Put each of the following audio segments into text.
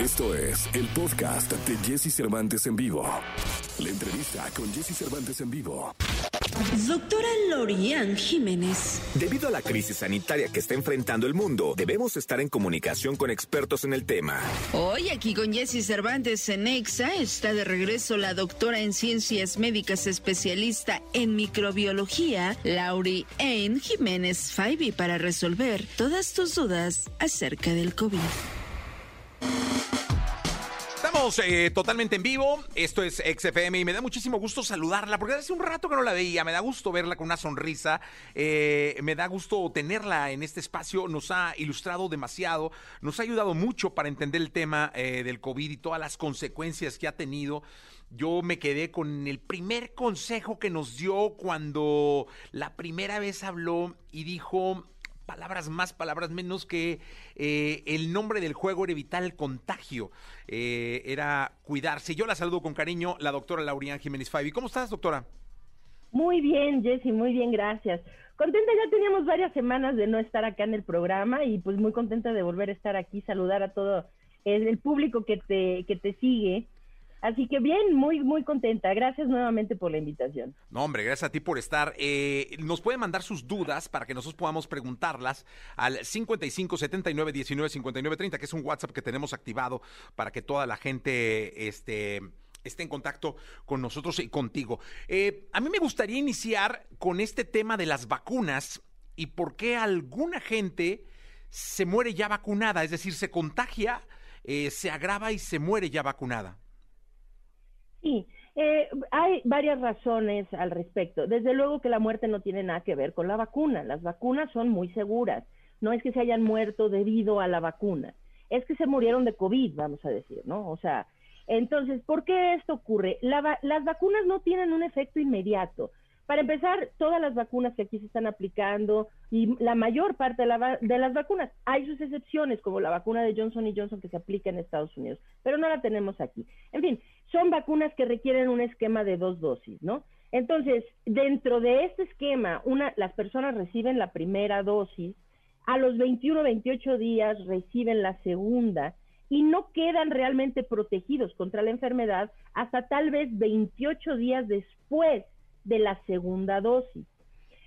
Esto es el podcast de Jesse Cervantes en vivo. La entrevista con Jesse Cervantes en vivo. Doctora Lorian Jiménez. Debido a la crisis sanitaria que está enfrentando el mundo, debemos estar en comunicación con expertos en el tema. Hoy aquí con Jesse Cervantes en EXA está de regreso la doctora en ciencias médicas especialista en microbiología, Lauri N. Jiménez Faibi, para resolver todas tus dudas acerca del COVID. Eh, totalmente en vivo. Esto es XFM y me da muchísimo gusto saludarla porque hace un rato que no la veía. Me da gusto verla con una sonrisa. eh, me da gusto tenerla en este espacio. Nos ha ilustrado demasiado. Nos ha ayudado mucho para entender el tema eh, del COVID y todas las consecuencias que ha tenido. Yo me quedé con el primer consejo que nos dio cuando la primera vez habló y dijo palabras más, palabras menos que eh, el nombre del juego era evitar el contagio, eh, era cuidarse. Yo la saludo con cariño, la doctora Laurian Jiménez Faibi. ¿Cómo estás, doctora? Muy bien, Jessy, muy bien, gracias. Contenta, ya teníamos varias semanas de no estar acá en el programa y pues muy contenta de volver a estar aquí, saludar a todo el público que te, que te sigue. Así que bien, muy, muy contenta. Gracias nuevamente por la invitación. No, hombre, gracias a ti por estar. Eh, nos pueden mandar sus dudas para que nosotros podamos preguntarlas al 55 79 19 59 30, que es un WhatsApp que tenemos activado para que toda la gente este, esté en contacto con nosotros y contigo. Eh, a mí me gustaría iniciar con este tema de las vacunas y por qué alguna gente se muere ya vacunada, es decir, se contagia, eh, se agrava y se muere ya vacunada. Sí, eh, hay varias razones al respecto. Desde luego que la muerte no tiene nada que ver con la vacuna. Las vacunas son muy seguras. No es que se hayan muerto debido a la vacuna. Es que se murieron de COVID, vamos a decir, ¿no? O sea, entonces, ¿por qué esto ocurre? La las vacunas no tienen un efecto inmediato. Para empezar, todas las vacunas que aquí se están aplicando y la mayor parte de, la de las vacunas, hay sus excepciones, como la vacuna de Johnson y Johnson que se aplica en Estados Unidos, pero no la tenemos aquí. En fin, son vacunas que requieren un esquema de dos dosis, ¿no? Entonces, dentro de este esquema, una, las personas reciben la primera dosis, a los 21, 28 días reciben la segunda y no quedan realmente protegidos contra la enfermedad hasta tal vez 28 días después de la segunda dosis.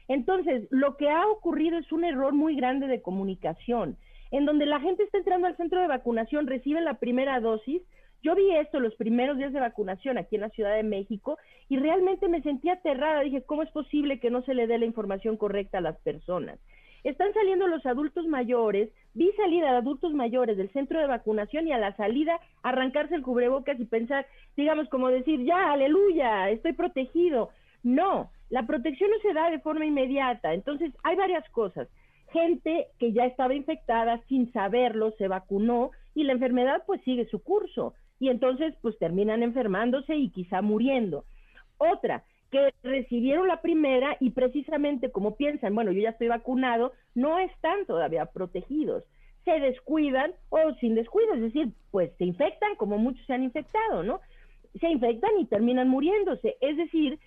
Entonces, lo que ha ocurrido es un error muy grande de comunicación, en donde la gente está entrando al centro de vacunación, reciben la primera dosis. Yo vi esto los primeros días de vacunación aquí en la Ciudad de México y realmente me sentí aterrada. Dije, ¿cómo es posible que no se le dé la información correcta a las personas? Están saliendo los adultos mayores, vi salir a adultos mayores del centro de vacunación y a la salida arrancarse el cubrebocas y pensar, digamos, como decir, ya, aleluya, estoy protegido. No, la protección no se da de forma inmediata. Entonces, hay varias cosas. Gente que ya estaba infectada sin saberlo, se vacunó y la enfermedad pues sigue su curso. Y entonces pues terminan enfermándose y quizá muriendo. Otra, que recibieron la primera y precisamente como piensan, bueno, yo ya estoy vacunado, no están todavía protegidos. Se descuidan o sin descuido, es decir, pues se infectan como muchos se han infectado, ¿no? Se infectan y terminan muriéndose. Es decir,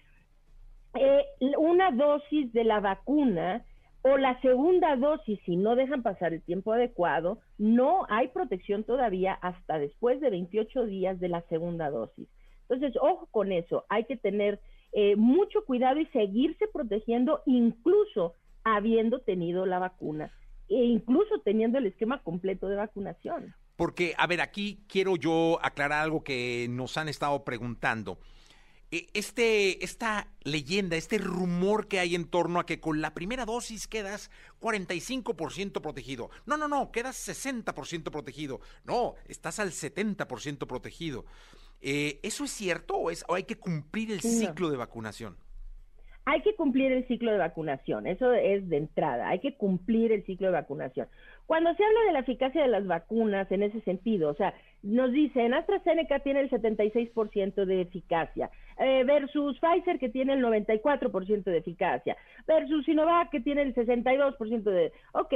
eh, una dosis de la vacuna o la segunda dosis, si no dejan pasar el tiempo adecuado, no hay protección todavía hasta después de 28 días de la segunda dosis. Entonces, ojo con eso, hay que tener eh, mucho cuidado y seguirse protegiendo incluso habiendo tenido la vacuna e incluso teniendo el esquema completo de vacunación. Porque, a ver, aquí quiero yo aclarar algo que nos han estado preguntando. Eh, Este, esta leyenda, este rumor que hay en torno a que con la primera dosis quedas 45% protegido. No, no, no, quedas 60% protegido. No, estás al 70% protegido. Eh, ¿Eso es cierto o, es, o hay que cumplir el No. ciclo de vacunación? Hay que cumplir el ciclo de vacunación, eso es de entrada, hay que cumplir el ciclo de vacunación. Cuando se habla de la eficacia de las vacunas en ese sentido, o sea, nos dicen AstraZeneca tiene el 76% de eficacia, eh, versus Pfizer que tiene el 94% de eficacia, versus Sinovac que tiene el 62% de... Ok,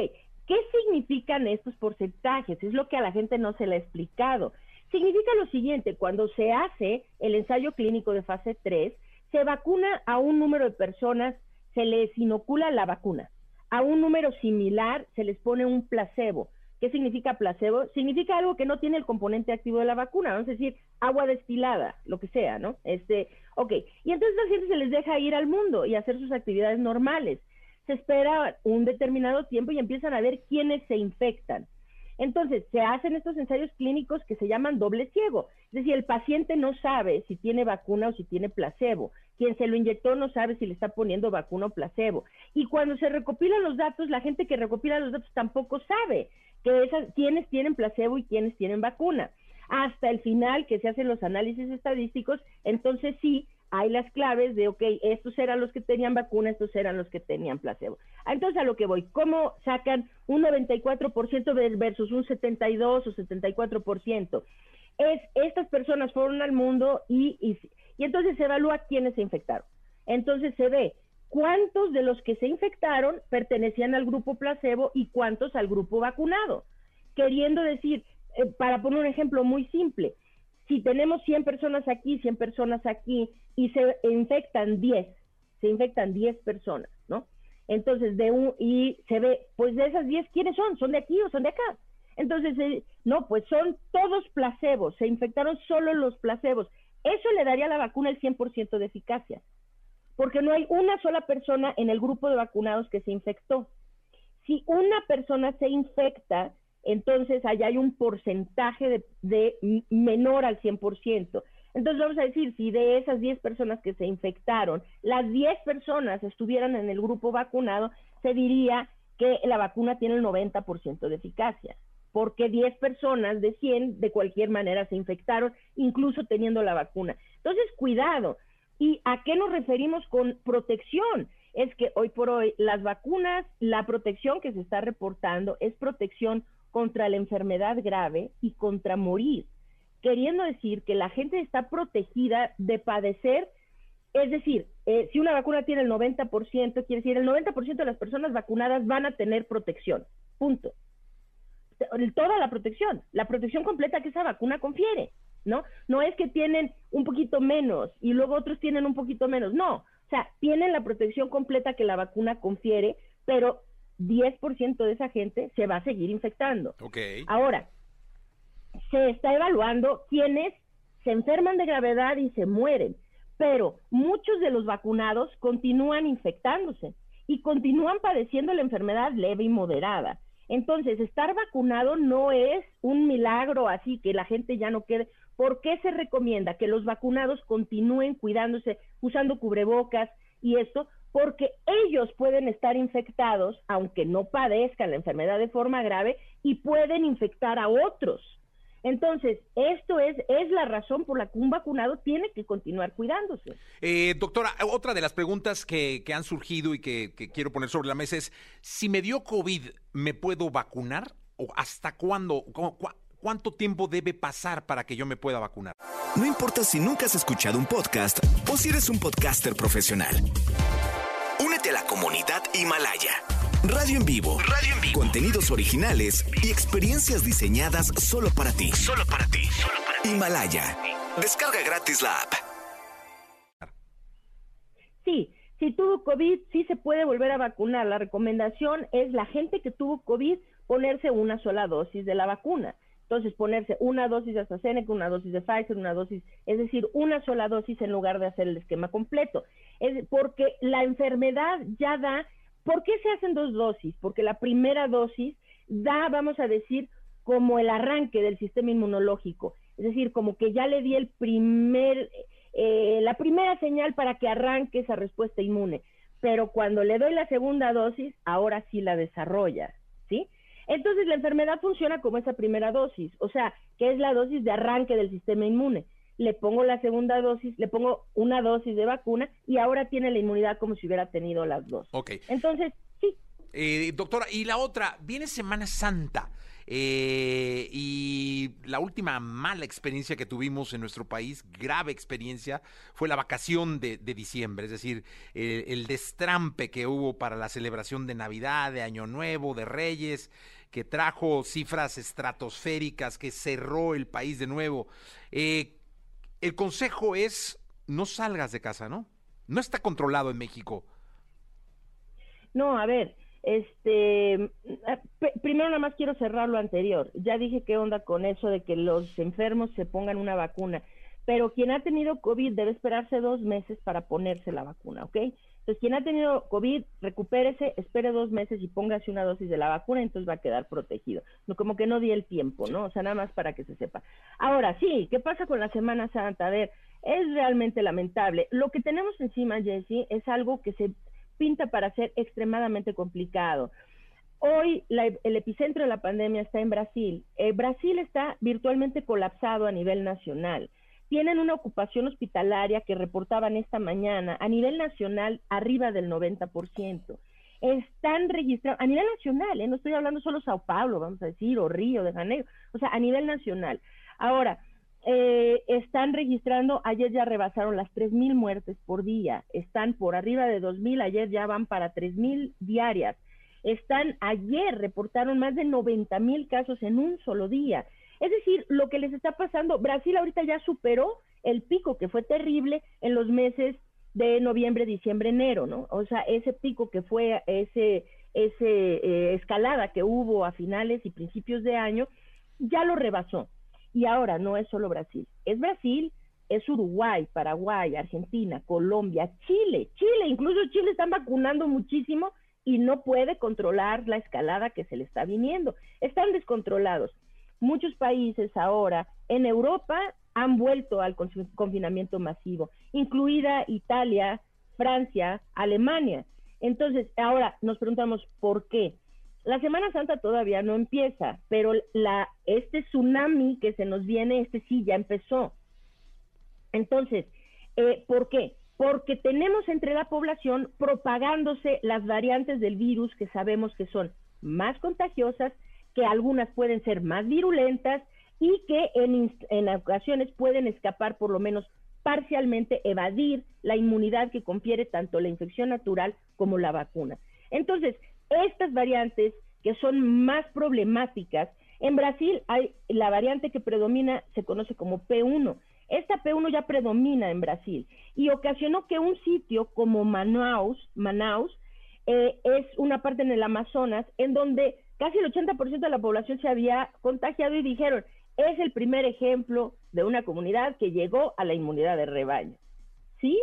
¿qué significan estos porcentajes? Es lo que a la gente no se le ha explicado. Significa lo siguiente, cuando se hace el ensayo clínico de fase 3, se vacuna a un número de personas, se les inocula la vacuna. A un número similar se les pone un placebo. ¿Qué significa placebo? Significa algo que no tiene el componente activo de la vacuna, vamos a decir, agua destilada, lo que sea, ¿no? Este, ok, y entonces la gente se les deja ir al mundo y hacer sus actividades normales. Se espera un determinado tiempo y empiezan a ver quiénes se infectan. Entonces, se hacen estos ensayos clínicos que se llaman doble ciego. Es decir, el paciente no sabe si tiene vacuna o si tiene placebo. Quien se lo inyectó no sabe si le está poniendo vacuna o placebo. Y cuando se recopilan los datos, la gente que recopila los datos tampoco sabe que esas, quiénes tienen placebo y quiénes tienen vacuna. Hasta el final que se hacen los análisis estadísticos, entonces sí hay las claves de, ok, estos eran los que tenían vacuna, estos eran los que tenían placebo. Entonces, a lo que voy, ¿cómo sacan un 94% versus un 72 o 74%? Es, estas personas fueron al mundo y, y, y entonces se evalúa quiénes se infectaron. Entonces se ve cuántos de los que se infectaron pertenecían al grupo placebo y cuántos al grupo vacunado. Queriendo decir, eh, para poner un ejemplo muy simple, si tenemos 100 personas aquí, 100 personas aquí y se infectan 10, se infectan 10 personas, ¿no? Entonces, de un, y se ve, pues de esas 10, ¿quiénes son? ¿Son de aquí o son de acá? Entonces, eh, no, pues son todos placebos, se infectaron solo los placebos. Eso le daría a la vacuna el 100% de eficacia, porque no hay una sola persona en el grupo de vacunados que se infectó. Si una persona se infecta, entonces allá hay un porcentaje de, menor al 100%. Entonces vamos a decir, si de esas 10 personas que se infectaron, las 10 personas estuvieran en el grupo vacunado, se diría que la vacuna tiene el 90% de eficacia, porque 10 personas de 100 de cualquier manera se infectaron, incluso teniendo la vacuna. Entonces, cuidado. ¿Y a qué nos referimos con protección? Es que hoy por hoy las vacunas, la protección que se está reportando es protección contra la enfermedad grave y contra morir, queriendo decir que la gente está protegida de padecer, es decir, eh, si una vacuna tiene el 90%, quiere decir el 90% de las personas vacunadas van a tener protección, punto. Toda la protección, la protección completa que esa vacuna confiere, ¿no? No es que tienen un poquito menos y luego otros tienen un poquito menos, no, o sea, tienen la protección completa que la vacuna confiere, pero 10% de esa gente se va a seguir infectando. Ahora, se está evaluando quiénes se enferman de gravedad y se mueren, pero muchos de los vacunados continúan infectándose y continúan padeciendo la enfermedad leve y moderada. Entonces, estar vacunado no es un milagro así que la gente ya no quede. ¿Por qué se recomienda que los vacunados continúen cuidándose, usando cubrebocas y esto? porque ellos pueden estar infectados, aunque no padezcan la enfermedad de forma grave, y pueden infectar a otros. Entonces, esto es, es la razón por la que un vacunado tiene que continuar cuidándose. Eh, doctora, otra de las preguntas que, han surgido y que, quiero poner sobre la mesa es, si me dio COVID, ¿me puedo vacunar? ¿O hasta cuándo? ¿Cuánto tiempo debe pasar para que yo me pueda vacunar? No importa si nunca has escuchado un podcast o si eres un podcaster profesional a la comunidad Himalaya. Radio en vivo. Radio en vivo. Contenidos originales y experiencias diseñadas solo para ti. Solo para ti. Himalaya. Descarga gratis la app. Sí, si tuvo COVID, sí se puede volver a vacunar. La recomendación es la gente que tuvo COVID ponerse una sola dosis de la vacuna. Entonces, ponerse una dosis de AstraZeneca, una dosis de Pfizer, una dosis, es decir, una sola dosis en lugar de hacer el esquema completo. Es porque la enfermedad ya da, ¿por qué se hacen dos dosis? Porque la primera dosis da, vamos a decir, como el arranque del sistema inmunológico. Es decir, como que ya le di el primer, eh, la primera señal para que arranque esa respuesta inmune. Pero cuando le doy la segunda dosis, ahora sí la desarrolla. Entonces la enfermedad funciona como esa primera dosis, o sea, que es la dosis de arranque del sistema inmune. Le pongo la segunda dosis, le pongo una dosis de vacuna y ahora tiene la inmunidad como si hubiera tenido las dos. Ok. Entonces, sí. Eh, doctora, y la otra, viene Semana Santa. Eh, y la última mala experiencia que tuvimos en nuestro país, grave experiencia, fue la vacación de, diciembre, es decir, el destrampe que hubo para la celebración de Navidad, de Año Nuevo, de Reyes, que trajo cifras estratosféricas, que cerró el país de nuevo. Eh, el consejo es, no salgas de casa, ¿no? No está controlado en México. No, a ver, Este, primero nada más quiero cerrar lo anterior. Ya dije qué onda con eso de que los enfermos se pongan una vacuna, pero quien ha tenido COVID debe esperarse dos meses para ponerse la vacuna, ¿ok? Entonces, quien ha tenido COVID, recupérese, espere dos meses y póngase una dosis de la vacuna, entonces va a quedar protegido. No, como que no di el tiempo, ¿no? O sea, nada más para que se sepa. Ahora, sí, ¿qué pasa con la Semana Santa? A ver, es realmente lamentable. Lo que tenemos encima, Jesse, es algo que se pinta para ser extremadamente complicado. Hoy el epicentro de la pandemia está en Brasil. Eh, Brasil está virtualmente colapsado a nivel nacional tienen una ocupación hospitalaria que reportaban esta mañana a nivel nacional arriba del 90%. Están registrados, a nivel nacional, ¿eh? no estoy hablando solo Sao Paulo, vamos a decir, o Río de Janeiro, o sea, a nivel nacional. Ahora, eh, están registrando, ayer ya rebasaron las 3.000 muertes por día, están por arriba de 2.000, ayer ya van para 3.000 diarias. Están, ayer reportaron más de 90.000 casos en un solo día. Es decir, lo que les está pasando, Brasil ahorita ya superó el pico que fue terrible en los meses de noviembre, diciembre, enero, ¿no? O sea, ese pico que fue ese, ese eh, escalada que hubo a finales y principios de año, ya lo rebasó. Y ahora no es solo Brasil, es Brasil, es Uruguay, Paraguay, Argentina, Colombia, Chile, Chile, incluso Chile están vacunando muchísimo y no puede controlar la escalada que se le está viniendo. Están descontrolados muchos países ahora en Europa han vuelto al confinamiento masivo, incluida Italia, Francia, Alemania. Entonces, ahora nos preguntamos por qué. La Semana Santa todavía no empieza, pero la, este tsunami que se nos viene, este sí ya empezó. Entonces, eh, ¿por qué? Porque tenemos entre la población propagándose las variantes del virus que sabemos que son más contagiosas que algunas pueden ser más virulentas y que en, ocasiones pueden escapar por lo menos parcialmente, evadir la inmunidad que confiere tanto la infección natural como la vacuna. Entonces, estas variantes que son más problemáticas, en Brasil hay la variante que predomina, se conoce como P1. Esta P1 ya predomina en Brasil y ocasionó que un sitio como Manaus, Manaus eh, es una parte en el Amazonas en donde casi el 80% de la población se había contagiado y dijeron, es el primer ejemplo de una comunidad que llegó a la inmunidad de rebaño. ¿Sí?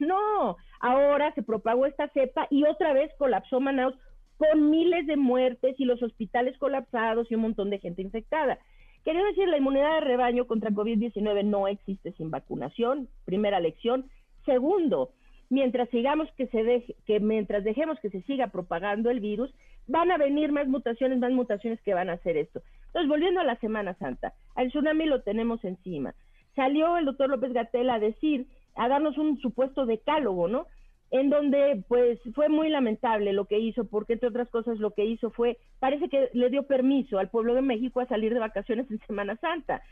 No, ahora se propagó esta cepa y otra vez colapsó Manaus con miles de muertes y los hospitales colapsados y un montón de gente infectada. Quería decir, la inmunidad de rebaño contra COVID-19 no existe sin vacunación, primera lección. Segundo, mientras sigamos que se deje, que mientras dejemos que se siga propagando el virus, van a venir más mutaciones, más mutaciones que van a hacer esto. Entonces, volviendo a la Semana Santa, al tsunami lo tenemos encima. Salió el doctor López Gatel a decir, a darnos un supuesto decálogo, ¿no? En donde, pues, fue muy lamentable lo que hizo, porque entre otras cosas lo que hizo fue, parece que le dio permiso al pueblo de México a salir de vacaciones en Semana Santa.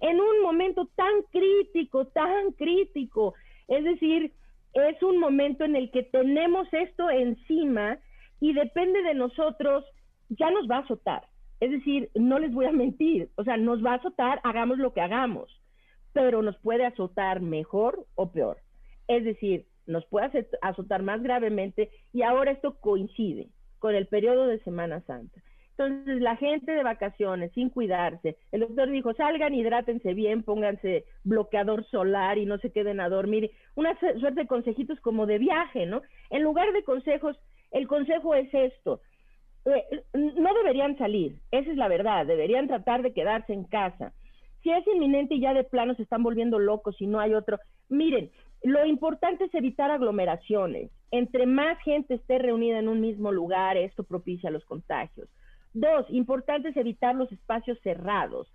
En un momento tan crítico, tan crítico. Es decir, es un momento en el que tenemos esto encima y depende de nosotros, ya nos va a azotar. Es decir, no les voy a mentir, o sea, nos va a azotar, hagamos lo que hagamos, pero nos puede azotar mejor o peor. Es decir, nos puede azotar más gravemente y ahora esto coincide con el periodo de Semana Santa. Entonces, la gente de vacaciones, sin cuidarse, el doctor dijo, salgan, hidrátense bien, pónganse bloqueador solar y no se queden a dormir. Una suerte de consejitos como de viaje, ¿no? En lugar de consejos, el consejo es esto. Eh, no deberían salir, esa es la verdad, deberían tratar de quedarse en casa. Si es inminente y ya de plano se están volviendo locos y no hay otro, miren, lo importante es evitar aglomeraciones. Entre más gente esté reunida en un mismo lugar, esto propicia los contagios. Dos, importante es evitar los espacios cerrados.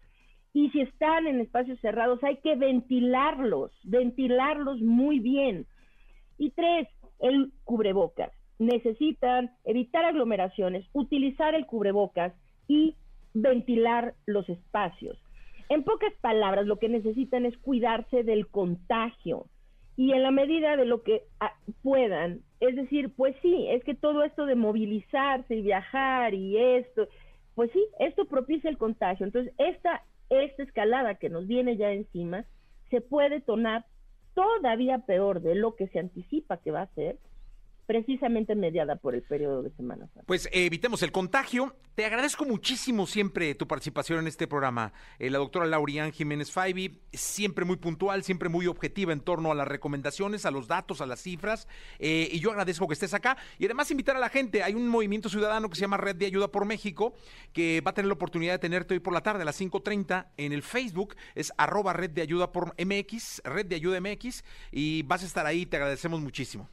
Y si están en espacios cerrados, hay que ventilarlos, ventilarlos muy bien. Y tres, el cubrebocas necesitan evitar aglomeraciones, utilizar el cubrebocas y ventilar los espacios. En pocas palabras, lo que necesitan es cuidarse del contagio y en la medida de lo que ah, puedan, es decir, pues sí, es que todo esto de movilizarse y viajar y esto, pues sí, esto propicia el contagio. Entonces, esta, esta escalada que nos viene ya encima se puede tornar todavía peor de lo que se anticipa que va a ser precisamente mediada por el periodo de Semana Santa. Pues eh, evitemos el contagio. Te agradezco muchísimo siempre tu participación en este programa. Eh, la doctora Laurian Jiménez Faibi, siempre muy puntual, siempre muy objetiva en torno a las recomendaciones, a los datos, a las cifras. Eh, y yo agradezco que estés acá. Y además invitar a la gente. Hay un movimiento ciudadano que se llama Red de Ayuda por México, que va a tener la oportunidad de tenerte hoy por la tarde a las 5.30 en el Facebook. Es arroba Red de Ayuda por MX, Red de Ayuda MX. Y vas a estar ahí. Te agradecemos muchísimo.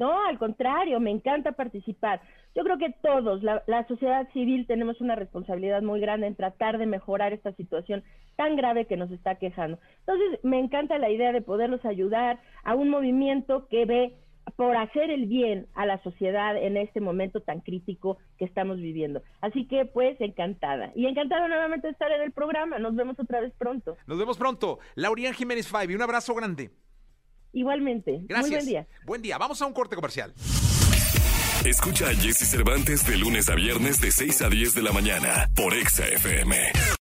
No, al contrario, me encanta participar. Yo creo que todos, la, sociedad civil, tenemos una responsabilidad muy grande en tratar de mejorar esta situación tan grave que nos está quejando. Entonces, me encanta la idea de poderlos ayudar a un movimiento que ve por hacer el bien a la sociedad en este momento tan crítico que estamos viviendo. Así que, pues, encantada. Y encantada nuevamente de estar en el programa. Nos vemos otra vez pronto. Nos vemos pronto. Laurian Jiménez Five, un abrazo grande. Igualmente. Gracias. Muy buen día. Buen día. Vamos a un corte comercial. Escucha a Jesse Cervantes de lunes a viernes de 6 a 10 de la mañana por Exa FM.